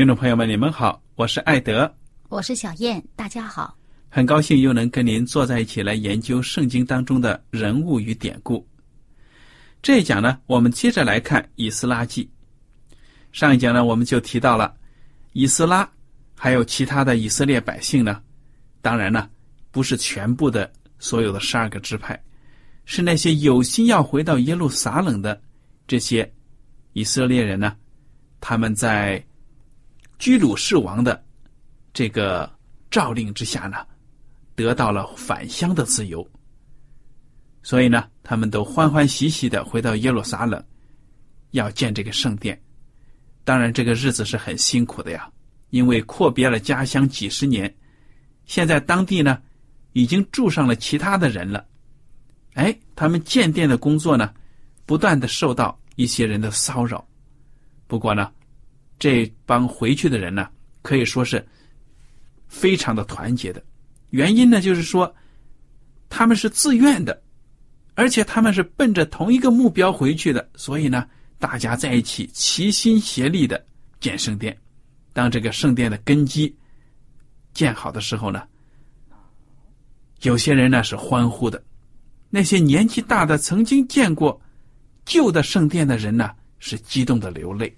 听众朋友们，你们好，我是艾德，我是小燕，大家好，很高兴又能跟您坐在一起来研究圣经当中的人物与典故。这一讲呢，我们接着来看以斯拉记。上一讲呢，我们就提到了以斯拉，还有其他的以色列百姓呢。当然呢，不是全部的所有的十二个支派，是那些有心要回到耶路撒冷的这些以色列人呢。他们在居鲁士王的这个诏令之下呢，得到了返乡的自由。所以呢，他们都欢欢喜喜的回到耶路撒冷，要建这个圣殿。当然，这个日子是很辛苦的呀，因为阔别了家乡几十年，现在当地呢已经住上了其他的人了。哎，他们建殿的工作呢，不断的受到一些人的骚扰。不过呢，这帮回去的人呢，可以说是非常的团结的。原因呢，就是说他们是自愿的。而且他们是奔着同一个目标回去的，所以呢，大家在一起齐心协力的建圣殿。当这个圣殿的根基建好的时候呢，有些人呢是欢呼的，那些年纪大的曾经见过旧的圣殿的人呢是激动的流泪。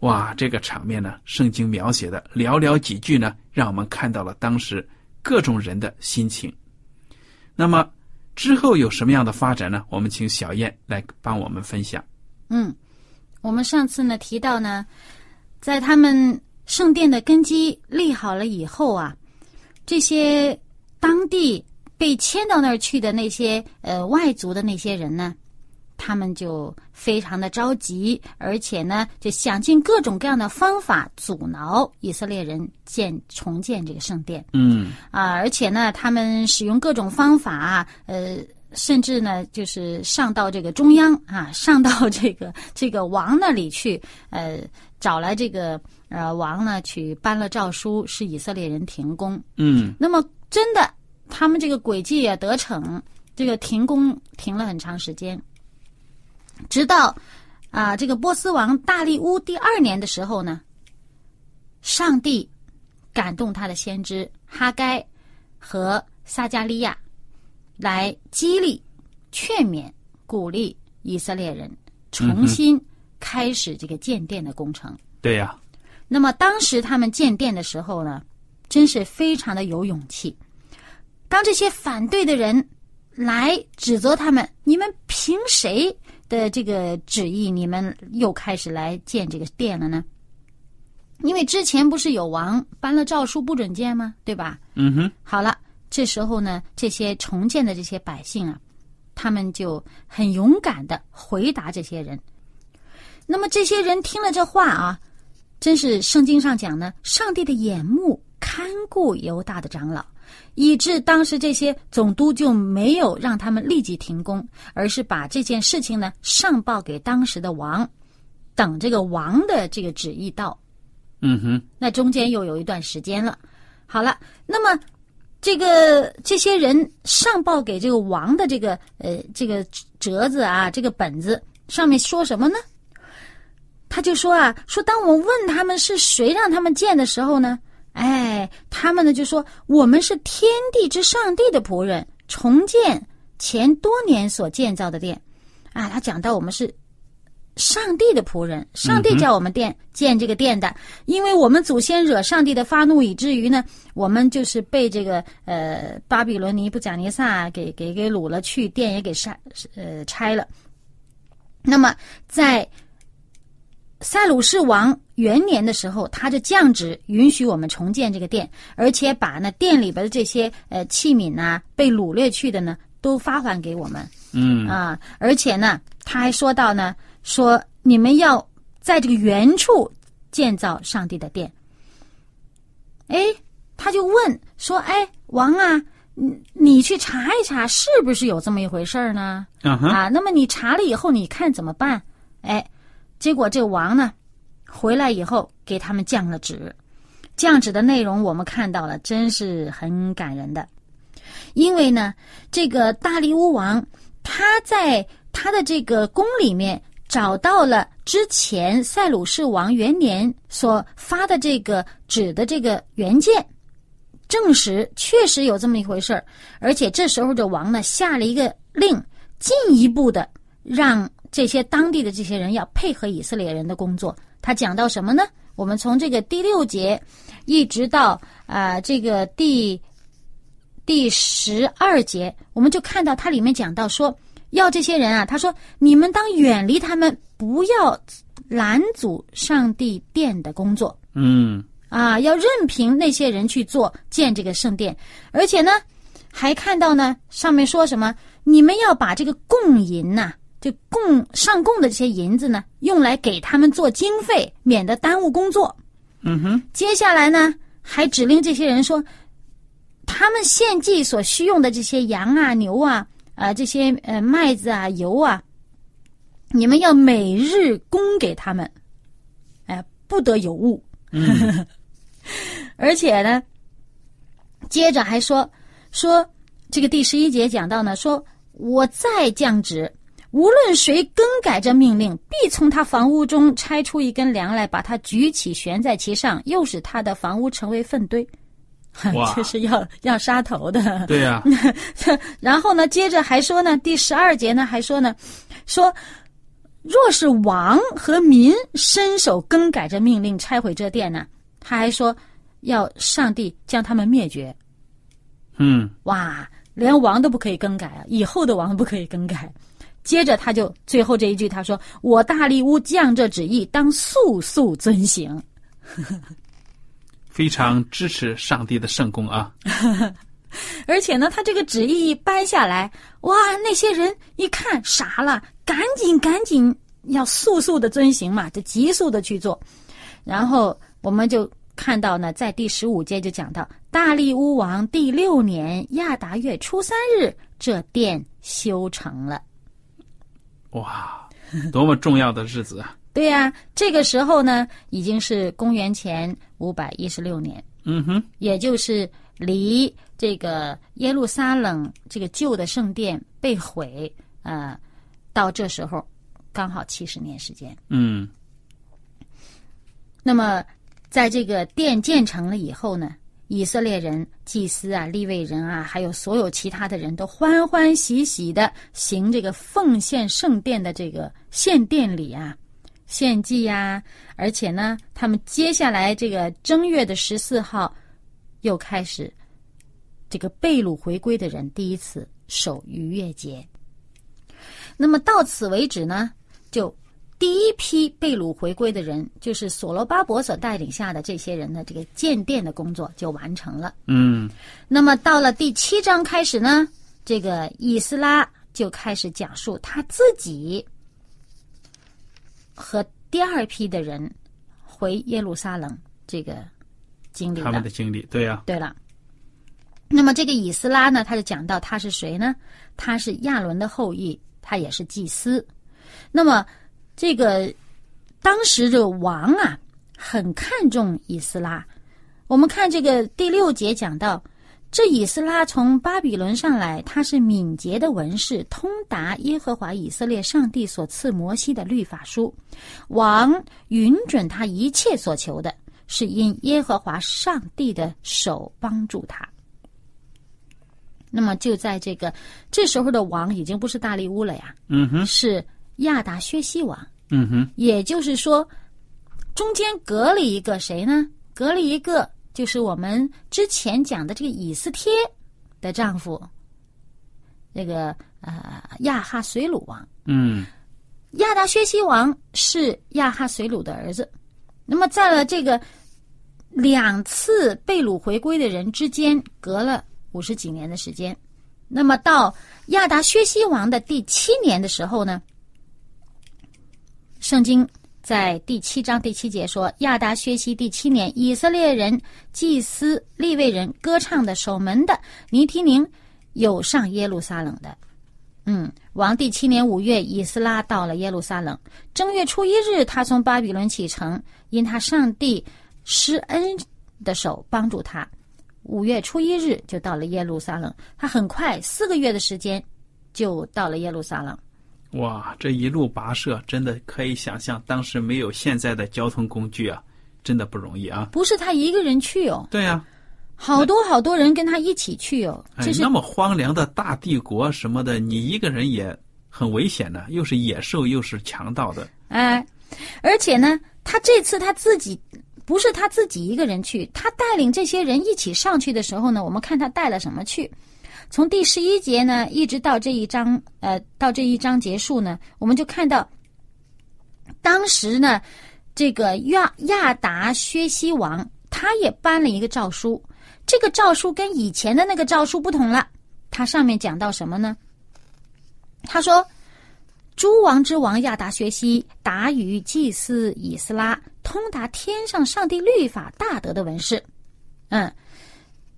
哇，这个场面呢，圣经描写的寥寥几句呢，让我们看到了当时各种人的心情。那么。之后有什么样的发展呢？我们请小燕来帮我们分享。嗯，我们上次呢提到呢，在他们圣殿的根基立好了以后啊，这些当地被迁到那儿去的那些呃外族的那些人呢。他们就非常的着急，而且呢，就想尽各种各样的方法阻挠以色列人建重建这个圣殿。嗯啊，而且呢，他们使用各种方法，呃，甚至呢，就是上到这个中央啊，上到这个 这个王那里去，呃，找来这个呃王呢，去颁了诏书，使以色列人停工。嗯，那么真的，他们这个诡计也得逞，这个停工停了很长时间。直到啊，这个波斯王大利乌第二年的时候呢，上帝感动他的先知哈该和撒加利亚，来激励、劝勉、鼓励以色列人重新开始这个建殿的工程。对呀。那么当时他们建殿的时候呢，真是非常的有勇气。当这些反对的人来指责他们，你们凭谁？的这个旨意，你们又开始来建这个殿了呢？因为之前不是有王颁了诏书不准建吗？对吧？嗯哼。好了，这时候呢，这些重建的这些百姓啊，他们就很勇敢的回答这些人。那么这些人听了这话啊，真是圣经上讲呢，上帝的眼目看顾犹大的长老，以致当时这些总督就没有让他们立即停工，而是把这件事情呢上报给当时的王，等这个王的这个旨意到。嗯哼，那中间又有一段时间了。好了，那么这个这些人上报给这个王的这个呃这个折子啊，这个本子上面说什么呢？他就说啊，说当我问他们是谁让他们建的时候呢，哎，他们呢就说我们是天地之上帝的仆人，重建前多年所建造的殿。啊，他讲到我们是上帝的仆人，上帝叫我们殿、建这个殿的，因为我们祖先惹上帝的发怒，以至于呢，我们就是被这个呃巴比伦尼布贾尼撒给给给掳了去，殿也给杀呃拆了。那么在塞鲁士王元年的时候，他就降旨允许我们重建这个殿，而且把那殿里边的这些呃器皿呐、被掳掠去的呢，都发还给我们。嗯啊，而且呢，他还说到呢，说你们要在这个原处建造上帝的殿。哎，他就问说：“哎，王啊，你你去查一查，是不是有这么一回事儿呢？啊，那么你查了以后，你看怎么办？哎，结果这王呢，回来以后给他们降了旨，降旨的内容我们看到了，真是很感人的。因为呢，这个大力乌王他在他的这个宫里面找到了之前塞鲁士王元年所发的这个纸的这个原件，证实确实有这么一回事儿。而且这时候这王呢下了一个令，进一步的让这些当地的这些人要配合以色列人的工作。他讲到什么呢？我们从这个第六节一直到啊、这个第第十二节，我们就看到它里面讲到说，要这些人啊，他说你们当远离他们，不要拦阻上帝殿的工作嗯啊，要任凭那些人去做建这个圣殿，而且呢，还看到呢上面说什么，你们要把这个供银呐、就供上供的这些银子呢，用来给他们做经费，免得耽误工作。嗯哼，接下来呢，还指令这些人说，他们献祭所需用的这些羊啊、牛啊、啊、这些呃麦子啊、油啊，你们要每日供给他们，哎，不得有误。嗯 而且呢，接着还说说这个第十一节讲到呢，说我再降旨，无论谁更改这命令，必从他房屋中拆出一根梁来，把它举起悬在其上，又使他的房屋成为粪堆。哇这是要要杀头的。对呀、然后呢，接着还说呢，第十二节呢还说呢，说若是王和民伸手更改这命令，拆毁这殿呢，他还说要上帝将他们灭绝。嗯哇，连王都不可以更改啊，以后的王不可以更改。接着他就最后这一句，他说：“我大力乌降这旨意，当速速遵行。非常支持上帝的圣功啊。”而且呢，他这个旨意一颁下来，哇，那些人一看傻了，赶紧赶紧要速速的遵行嘛，就急速的去做。然后我们就看到呢，在第十五节就讲到，大力乌王第六年亚达月初三日，这殿修成了。哇，多么重要的日子啊！对呀、这个时候呢，已经是公元前五百一十六年，嗯哼，也就是离这个耶路撒冷这个旧的圣殿被毁，呃，到这时候刚好七十年时间。嗯那么，在这个殿建成了以后呢，以色列人、祭司啊、利未人啊，还有所有其他的人都欢欢喜喜的行这个奉献圣殿的这个献殿礼啊、献祭呀、而且呢，他们接下来这个正月的十四号，又开始这个被掳回归的人第一次守逾越节。那么到此为止呢，就第一批被掳回归的人，就是所罗巴伯所带领下的这些人的这个建殿的工作就完成了。嗯那么到了第七章开始呢，这个以斯拉就开始讲述他自己和第二批的人回耶路撒冷这个经历他们的。经历，对呀、对了，那么这个以斯拉呢，他就讲到他是谁呢？他是亚伦的后裔，他也是祭司。那么这个当时这个王啊，很看重以斯拉。我们看这个第六节讲到，这以斯拉从巴比伦上来，他是敏捷的文士，通达耶和华以色列上帝所赐摩西的律法书。王允准他一切所求的，是因耶和华上帝的手帮助他。那么就在这个这时候的王已经不是大利乌了呀，嗯哼，是亚达薛西王。嗯哼，也就是说，中间隔了一个谁呢？隔了一个就是我们之前讲的这个以斯帖的丈夫，那个呃亚哈随鲁王。嗯亚达薛西王是亚哈随鲁的儿子。那么在了这个两次被掳回归的人之间，隔了五十几年的时间。那么到亚达薛西王的第七年的时候呢，圣经在第七章第七节说：亚达薛西第七年，以色列人祭司、利未人、歌唱的、守门的尼提宁有上耶路撒冷的。嗯，王第七年五月，以斯拉到了耶路撒冷。正月初一日，他从巴比伦启程，因他上帝施恩的手帮助他。五月初一日就到了耶路撒冷。他很快四个月的时间就到了耶路撒冷。哇，这一路跋涉，真的可以想象，当时没有现在的交通工具啊，真的不容易啊。不是他一个人去哦，对呀、好多好多人跟他一起去哦。哎这，是那么荒凉的大帝国什么的，你一个人也很危险的，又是野兽，又是强盗的。哎，而且呢，他这次他自己不是他自己一个人去，他带领这些人一起上去的时候呢，我们看他带了什么去。从第十一节呢，一直到这一章，呃，到这一章结束呢，我们就看到，当时呢，这个亚亚达薛西王他也颁了一个诏书，这个诏书跟以前的那个诏书不同了，他上面讲到什么呢？他说。诸王之王亚达薛西达于祭司以斯拉，通达天上上帝律法大德的文士。嗯，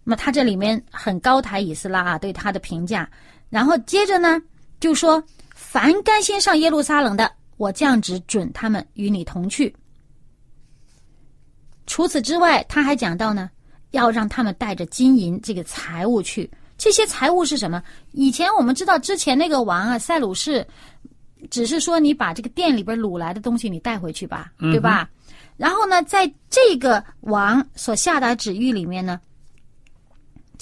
那么他这里面很高抬以斯拉啊，对他的评价。然后接着呢，就说凡甘心上耶路撒冷的，我降旨准他们与你同去。除此之外，他还讲到呢，要让他们带着金银这个财物去。这些财物是什么？以前我们知道，之前那个王啊，塞鲁士。只是说你把这个店里边掳来的东西你带回去吧，对吧？然后呢，在这个王所下达旨谕里面呢，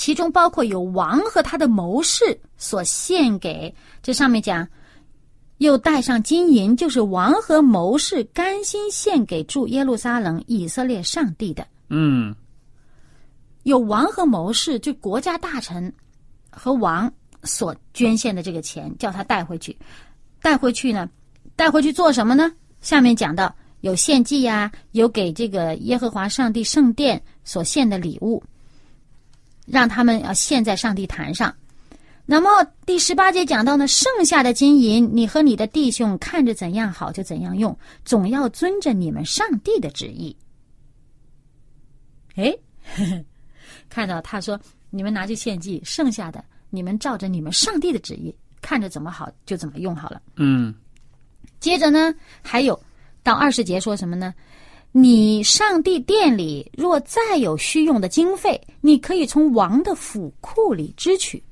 其中包括有王和他的谋士所献给，这上面讲，又带上金银，就是王和谋士甘心献给驻耶路撒冷以色列上帝的。嗯有王和谋士，就国家大臣和王所捐献的这个钱，叫他带回去。带回去呢？带回去做什么呢？下面讲到有献祭呀、有给这个耶和华上帝圣殿所献的礼物，让他们要献在上帝坛上。那么第十八节讲到呢，剩下的金银，你和你的弟兄看着怎样好就怎样用，总要遵着你们上帝的旨意。哎，看到他说，你们拿去献祭，剩下的你们照着你们上帝的旨意。看着怎么好就怎么用好了。嗯接着呢，还有到二十节说什么呢？你上帝殿里若再有需用的经费，你可以从王的府库里支取。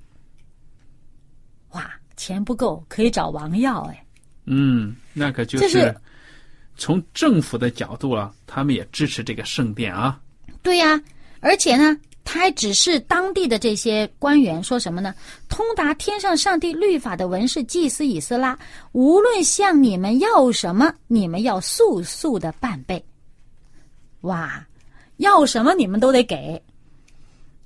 哇，钱不够可以找王要哎。嗯，那可就是从政府的角度啊，他们也支持这个圣殿啊。对呀、而且呢，他还指示当地的这些官员说什么呢？通达天上上帝律法的文士祭司以斯拉，无论向你们要什么，你们要速速的办备。哇，要什么你们都得给。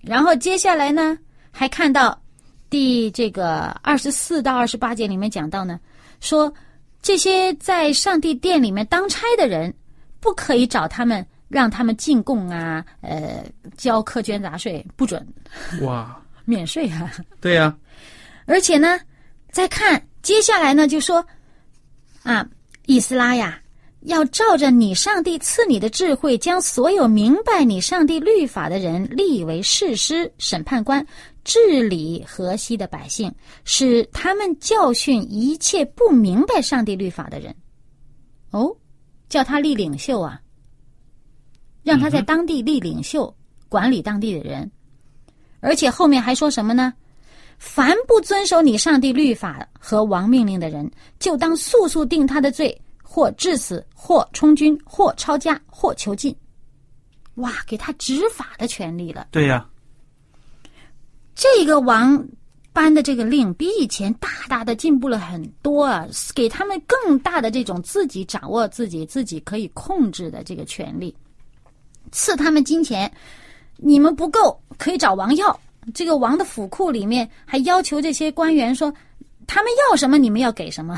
然后接下来呢，还看到第这个二十四到二十八节里面讲到呢，说这些在上帝殿里面当差的人，不可以找他们。让他们进贡啊，呃，交苛捐杂税不准，哇，免税啊。对呀、而且呢，再看接下来呢，就说啊，以斯拉呀，要照着你上帝赐你的智慧，将所有明白你上帝律法的人立为誓师、审判官，治理河西的百姓，使他们教训一切不明白上帝律法的人。哦，叫他立领袖啊，让他在当地立领袖，管理当地的人。而且后面还说什么呢？凡不遵守你上帝律法和王命令的人，就当速速定他的罪。或致死，或充军，或抄家，或囚禁。哇，给他执法的权利了。对呀，这个王颁的这个令比以前大大的进步了很多啊，给他们更大的这种自己掌握自己、自己可以控制的这个权利，赐他们金钱。你们不够，可以找王要。这个王的府库里面还要求这些官员说，他们要什么，你们要给什么。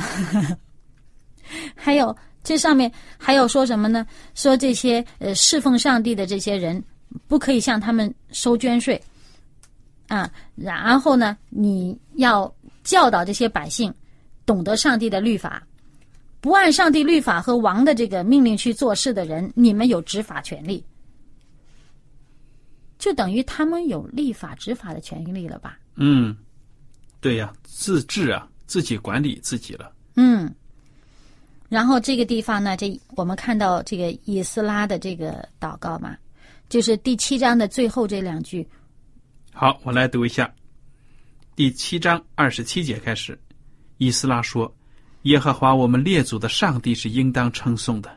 还有这上面还有说什么呢？说这些呃侍奉上帝的这些人不可以向他们收捐税啊。然后呢，你要教导这些百姓懂得上帝的律法，不按上帝律法和王的这个命令去做事的人，你们有执法权利，就等于他们有立法执法的权利了吧？嗯，对呀，自治啊，自己管理自己了。嗯。然后这个地方呢，这我们看到这个以斯拉的这个祷告嘛，就是第七章的最后这两句。好，我来读一下，第七章二十七节开始，以斯拉说：“耶和华我们列祖的上帝是应当称颂的，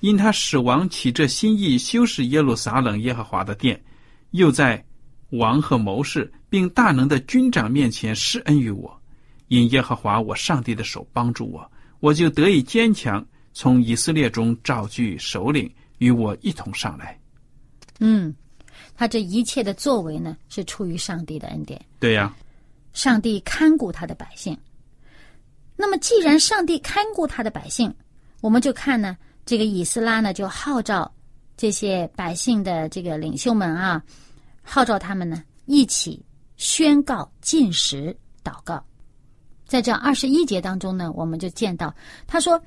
因他使王起这心意修饰耶路撒冷耶和华的殿，又在王和谋士并大能的军长面前施恩于我，因耶和华我上帝的手帮助我。”我就得以坚强，从以色列中召聚首领与我一同上来。嗯，他这一切的作为呢，是出于上帝的恩典。对呀，上帝看顾他的百姓。那么，既然上帝看顾他的百姓，我们就看呢，这个以斯拉呢，就号召这些百姓的这个领袖们啊，号召他们呢，一起宣告禁食祷告。在这二十一节当中呢，我们就见到他说，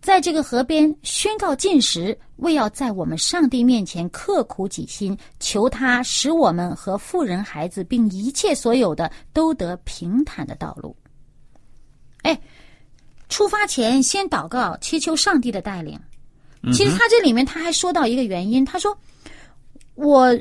在这个河边宣告禁食，为要在我们上帝面前刻苦己心，求他使我们和富人孩子并一切所有的都得平坦的道路。哎，出发前先祷告，祈求上帝的带领。其实他这里面他还说到一个原因，他说我。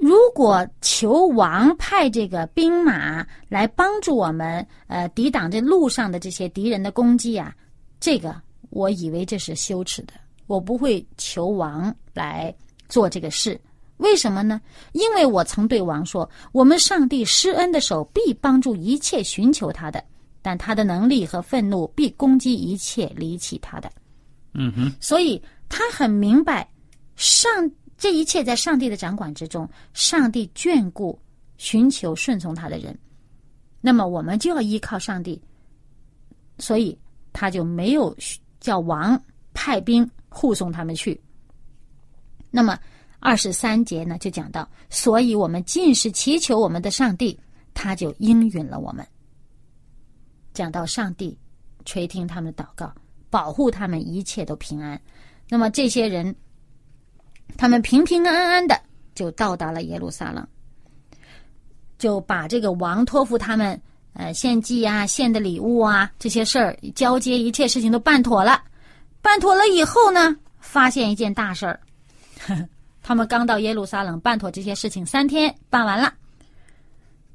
如果求王派这个兵马来帮助我们，呃，抵挡这路上的这些敌人的攻击啊，这个我以为这是羞耻的，我不会求王来做这个事。为什么呢？因为我曾对王说，我们上帝施恩的手必帮助一切寻求他的，但他的能力和愤怒必攻击一切离弃他的。嗯哼，所以他很明白上。这一切在上帝的掌管之中，上帝眷顾寻求顺从他的人，那么我们就要依靠上帝，所以他就没有叫王派兵护送他们去。那么二十三节呢，就讲到，所以我们尽是祈求我们的上帝，他就应允了我们。讲到上帝垂听他们的祷告，保护他们一切都平安，那么这些人。他们平平安安的就到达了耶路撒冷，就把这个王托付他们，呃，献祭啊、献的礼物啊这些事儿交接一切事情都办妥了。办妥了以后呢，发现一件大事儿，他们刚到耶路撒冷办妥这些事情三天办完了，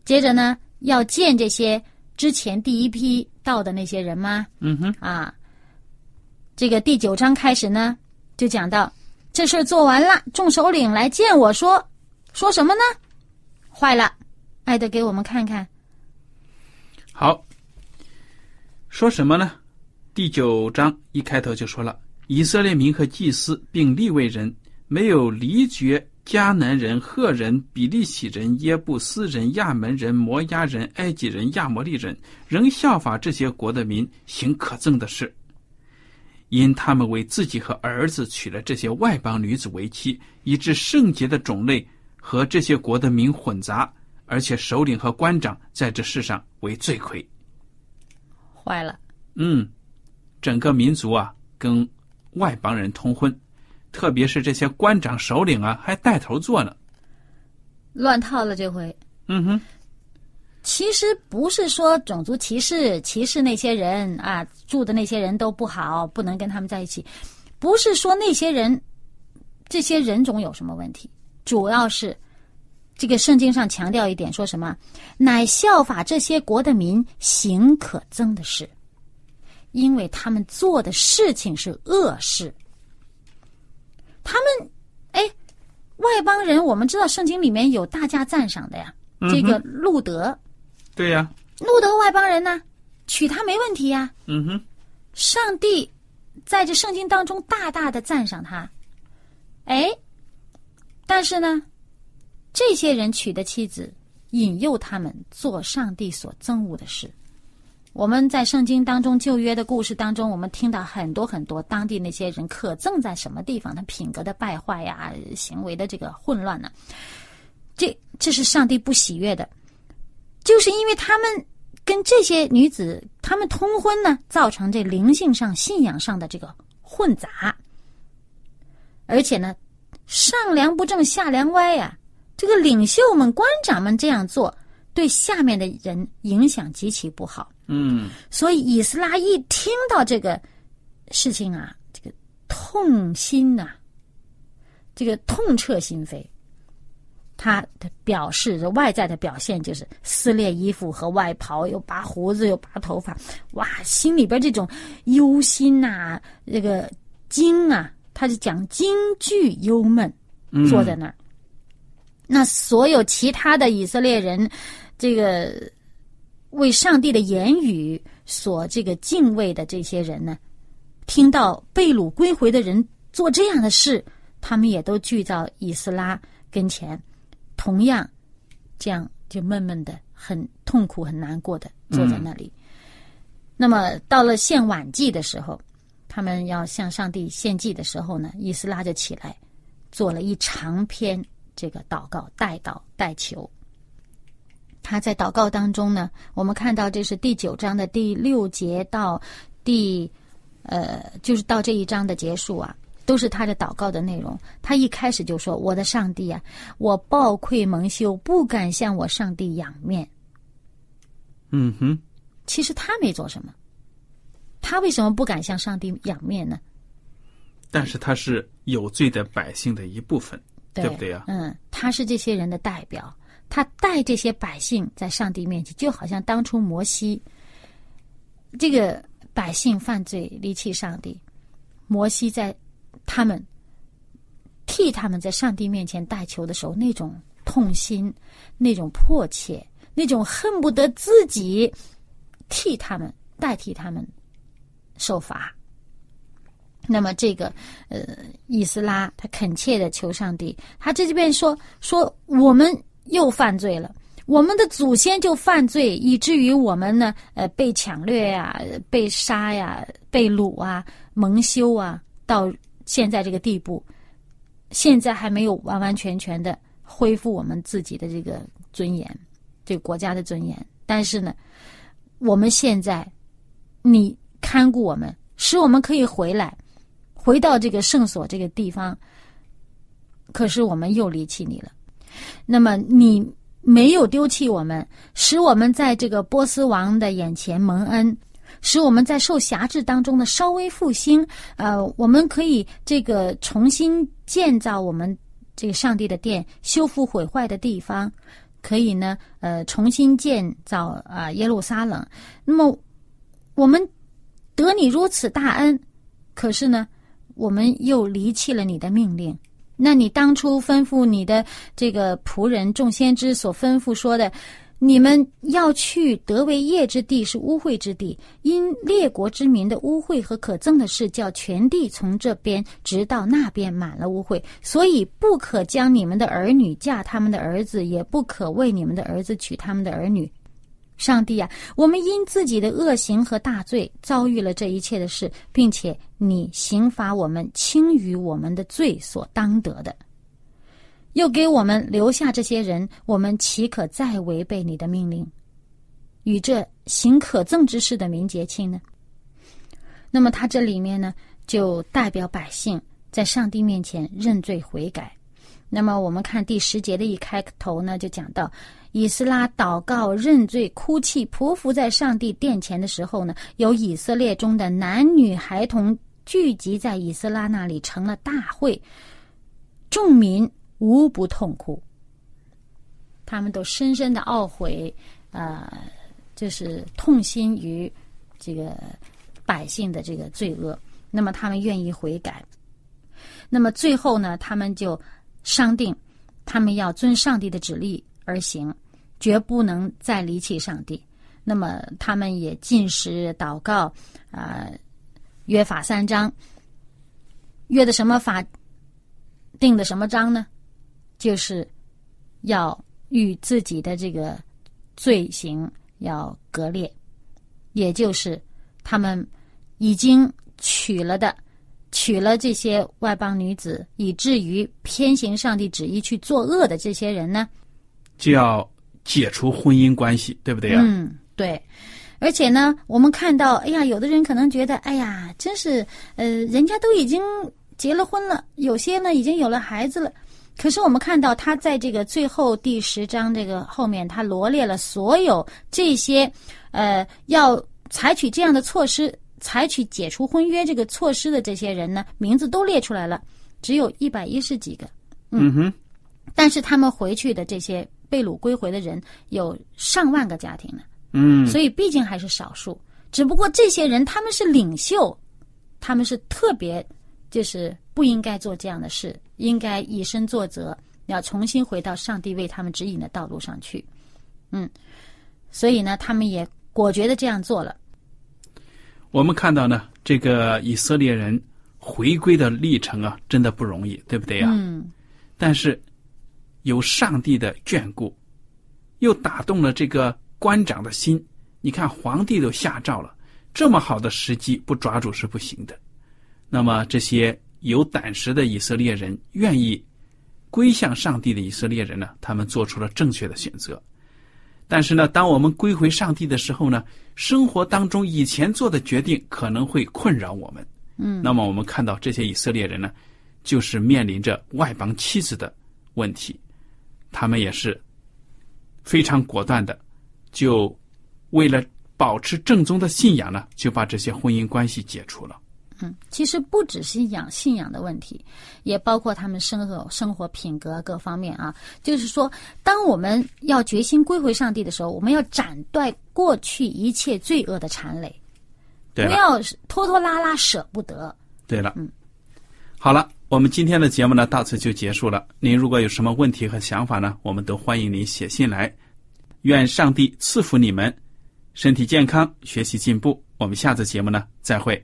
接着呢要见这些之前第一批到的那些人吗？嗯哼，啊，这个第九章开始呢就讲到。这事做完了，众首领来见我说：“说什么呢？坏了，艾德给我们看看。好，说什么呢？第九章一开头就说了：以色列民和祭司并立位人，没有离绝迦南人、赫人、比利洗人、耶布斯人、亚门人、摩押人、埃及人、亚摩利人，仍效法这些国的民行可憎的事。”因他们为自己和儿子娶了这些外邦女子为妻，以致圣洁的种类和这些国的民混杂，而且首领和官长在这世上为罪魁。坏了，嗯，整个民族啊跟外邦人通婚，特别是这些官长首领啊，还带头做呢。乱套了这回。嗯哼，其实不是说种族歧视，歧视那些人啊，住的那些人都不好，不能跟他们在一起。不是说那些人，这些人种有什么问题，主要是这个圣经上强调一点，说什么，乃效法这些国的民行可憎的事，因为他们做的事情是恶事。他们，哎，外邦人，我们知道圣经里面有大家赞赏的呀，这个路德，对呀，路德外邦人呢，娶她没问题呀。嗯哼，上帝在这圣经当中大大的赞赏他，哎，但是呢，这些人娶的妻子引诱他们做上帝所憎恶的事。我们在圣经当中旧约的故事当中，我们听到很多很多当地那些人可憎在什么地方？他品格的败坏呀，行为的这个混乱呢？这这是上帝不喜悦的，就是因为他们跟这些女子他们通婚呢，造成这灵性上、信仰上的这个混杂，而且呢，上梁不正下梁歪呀、这个领袖们、官长们这样做，对下面的人影响极其不好。嗯，所以以斯拉一听到这个事情啊，这个痛心呐、这个痛彻心扉。他的表示，这外在的表现就是撕裂衣服和外袍，又拔胡子，又拔头发，哇，心里边这种忧心呐、这个惊啊，他就讲惊惧忧闷，嗯坐在那儿。那所有其他的以色列人，这个为上帝的言语所这个敬畏的这些人呢，听到被掳归回的人做这样的事，他们也都聚到以斯拉跟前，同样这样就闷闷的、很痛苦、很难过的坐在那里。那么到了献晚祭的时候，他们要向上帝献祭的时候呢，伊斯拉就起来做了一长篇这个祷告、代祷、代求。他在祷告当中呢，我们看到这是第九章的第六节到第呃，就是到这一章的结束啊，都是他的祷告的内容。他一开始就说：“我的上帝啊，我暴愧蒙羞，不敢向我上帝仰面。嗯哼，”其实他没做什么，他为什么不敢向上帝仰面呢？但是他是有罪的百姓的一部分，对不对呀？嗯，他是这些人的代表，他带这些百姓在上帝面前，就好像当初摩西，这个百姓犯罪离弃上帝，摩西在他们替他们在上帝面前代求的时候，那种痛心，那种迫切，那种恨不得自己替他们代替他们受罚。那么这个呃，伊斯拉他恳切的求上帝，他这边说说我们又犯罪了，我们的祖先就犯罪，以至于我们呢呃被抢掠呀、被杀呀、被掳啊、蒙羞啊，到现在这个地步，现在还没有完完全全的恢复我们自己的这个尊严，这个国家的尊严。但是呢，我们现在你看顾我们，使我们可以回来。回到这个圣所这个地方，可是我们又离弃你了。那么你没有丢弃我们，使我们在这个波斯王的眼前蒙恩，使我们在受辖制当中的稍微复兴。呃，我们可以这个重新建造我们这个上帝的殿，修复毁坏的地方，可以呢，呃，重新建造啊、耶路撒冷。那么我们得你如此大恩，可是呢？我们又离弃了你的命令，那你当初吩咐你的这个仆人众先知所吩咐说的，你们要去得为业之地是污秽之地，因列国之民的污秽和可憎的事，叫全地从这边直到那边满了污秽，所以不可将你们的儿女嫁他们的儿子，也不可为你们的儿子娶他们的儿女。上帝啊，我们因自己的恶行和大罪遭遇了这一切的事，并且你刑罚我们轻于我们的罪所当得的，又给我们留下这些人，我们岂可再违背你的命令，与这行可憎之事的民结亲呢？那么他这里面呢，就代表百姓在上帝面前认罪悔改。那么我们看第十节的一开头呢，就讲到以斯拉祷告认罪、哭泣、匍匐在上帝殿前的时候呢，有以色列中的男女孩童聚集在以斯拉那里，成了大会，众民无不痛哭。他们都深深的懊悔，啊、就是痛心于这个百姓的这个罪恶。那么他们愿意悔改。那么最后呢，他们就商定，他们要遵上帝的旨意而行，绝不能再离弃上帝。那么他们也进食祷告，啊、约法三章，约的什么法，定的什么章呢？就是要与自己的这个罪行要割裂，也就是他们已经娶了的，娶了这些外邦女子，以至于偏行上帝旨意去作恶的这些人呢，就要解除婚姻关系，对不对呀、嗯，对。而且呢，我们看到，哎呀，有的人可能觉得，哎呀，真是，呃，人家都已经结了婚了，有些呢已经有了孩子了。可是我们看到他在这个最后第十章这个后面，他罗列了所有这些，呃，要采取这样的措施，采取解除婚约这个措施的这些人呢，名字都列出来了，只有一百一十几个。嗯哼，但是他们回去的这些被掳归回的人有上万个家庭呢。嗯，所以毕竟还是少数。只不过这些人他们是领袖，他们是特别就是不应该做这样的事，应该以身作则，要重新回到上帝为他们指引的道路上去。嗯，所以呢，他们也果决的这样做了。我们看到呢，这个以色列人回归的历程啊，真的不容易，对不对呀、嗯但是有上帝的眷顾，又打动了这个官长的心。你看，皇帝都下诏了，这么好的时机不抓住是不行的。那么这些有胆识的以色列人，愿意归向上帝的以色列人呢，他们做出了正确的选择。但是呢，当我们归回上帝的时候呢，生活当中以前做的决定可能会困扰我们。嗯，那么我们看到这些以色列人呢，就是面临着外邦妻子的问题，他们也是非常果断的，就为了保持正宗的信仰呢，就把这些婚姻关系解除了。嗯，其实不只是养信仰的问题，也包括他们生活生活品格各方面啊。就是说，当我们要决心归回上帝的时候，我们要斩断过去一切罪恶的缠累，不要拖拖拉拉舍不得。对了，嗯，好了，我们今天的节目呢到此就结束了。您如果有什么问题和想法呢，我们都欢迎您写信来。愿上帝赐福你们，身体健康，学习进步。我们下次节目呢再会。